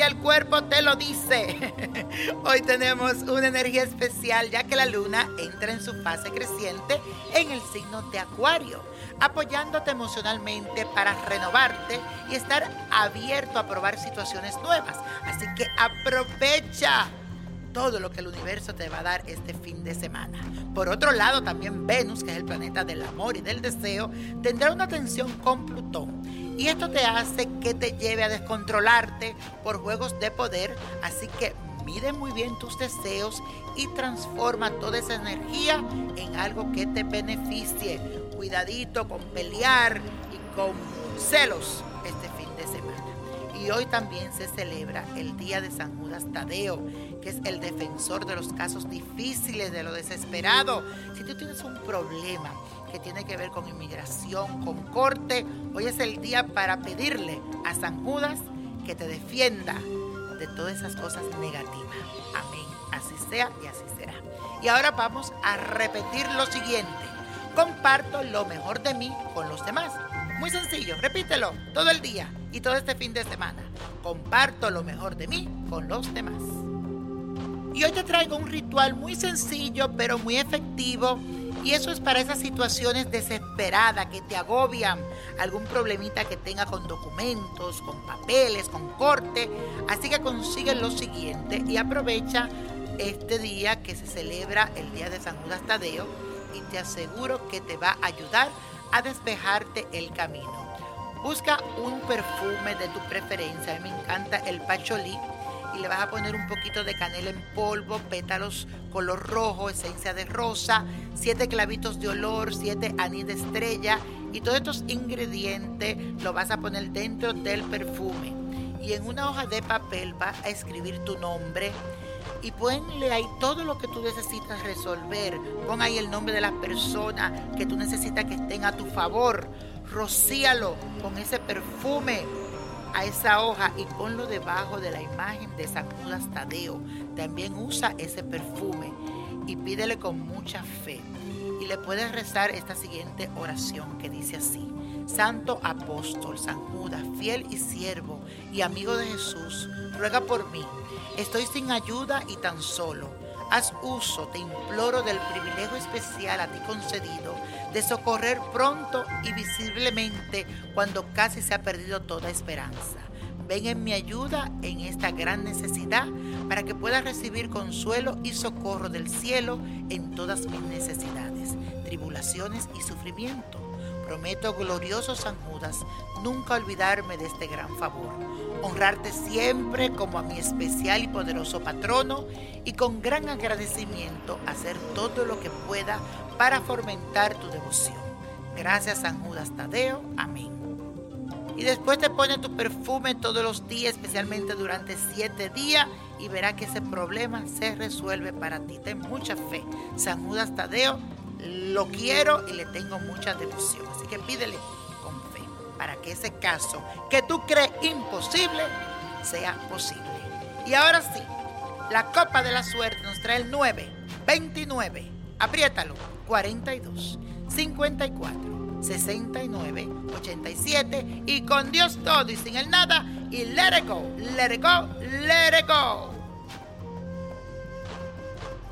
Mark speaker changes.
Speaker 1: el cuerpo te lo dice. Hoy tenemos una energía especial ya que la luna entra en su fase creciente en el signo de Acuario, apoyándote emocionalmente para renovarte y estar abierto a probar situaciones nuevas. Así que aprovecha todo lo que el universo te va a dar este fin de semana. Por otro lado, también Venus, que es el planeta del amor y del deseo, tendrá una tensión con Plutón. Y esto te hace que te lleve a descontrolarte por juegos de poder. Así que mide muy bien tus deseos y transforma toda esa energía en algo que te beneficie. Cuidadito con pelear y con celos este fin de semana. Y hoy también se celebra el Día de San Judas Tadeo, que es el defensor de los casos difíciles, de lo desesperado. Si tú tienes un problema que tiene que ver con inmigración, con corte, hoy es el día para pedirle a San Judas que te defienda de todas esas cosas negativas. Amén. Así sea y así será. Y ahora vamos a repetir lo siguiente. Comparto lo mejor de mí con los demás. Muy sencillo, repítelo todo el día y todo este fin de semana. Comparto lo mejor de mí con los demás. Y hoy te traigo un ritual muy sencillo pero muy efectivo. Y eso es para esas situaciones desesperadas que te agobian, algún problemita que tenga con documentos, con papeles, con corte. Así que consigue lo siguiente y aprovecha este día que se celebra el Día de San Judas Tadeo y te aseguro que te va a ayudar a despejarte el camino. Busca un perfume de tu preferencia. A mí me encanta el pacholí y le vas a poner un poquito de canela en polvo, pétalos color rojo, esencia de rosa, siete clavitos de olor, siete anís de estrella y todos estos ingredientes lo vas a poner dentro del perfume. Y en una hoja de papel vas a escribir tu nombre y ponle ahí todo lo que tú necesitas resolver. Pon ahí el nombre de las personas que tú necesitas que estén a tu favor. Rocíalo con ese perfume a esa hoja y ponlo debajo de la imagen de San Judas Tadeo. También usa ese perfume y pídele con mucha fe. Y le puedes rezar esta siguiente oración que dice así. Santo apóstol San Judas, fiel y siervo y amigo de Jesús, ruega por mí. Estoy sin ayuda y tan solo. Haz uso, te imploro, del privilegio especial a ti concedido de socorrer pronto y visiblemente cuando casi se ha perdido toda esperanza. Ven en mi ayuda en esta gran necesidad para que pueda recibir consuelo y socorro del cielo en todas mis necesidades, tribulaciones y sufrimiento. Prometo, glorioso San Judas, nunca olvidarme de este gran favor. Honrarte siempre como a mi especial y poderoso patrono y con gran agradecimiento hacer todo lo que pueda para fomentar tu devoción. Gracias San Judas Tadeo. Amén. Y después te pone tu perfume todos los días, especialmente durante siete días, y verá que ese problema se resuelve para ti. Ten mucha fe. San Judas Tadeo, lo quiero y le tengo mucha devoción. Así que pídele con fe para que ese caso que tú crees imposible sea posible. Y ahora sí, la copa de la suerte nos trae el 9, 29, apriétalo, 42, 54, 69, 87 y con Dios todo y sin el nada y let it go, let it go, let it go.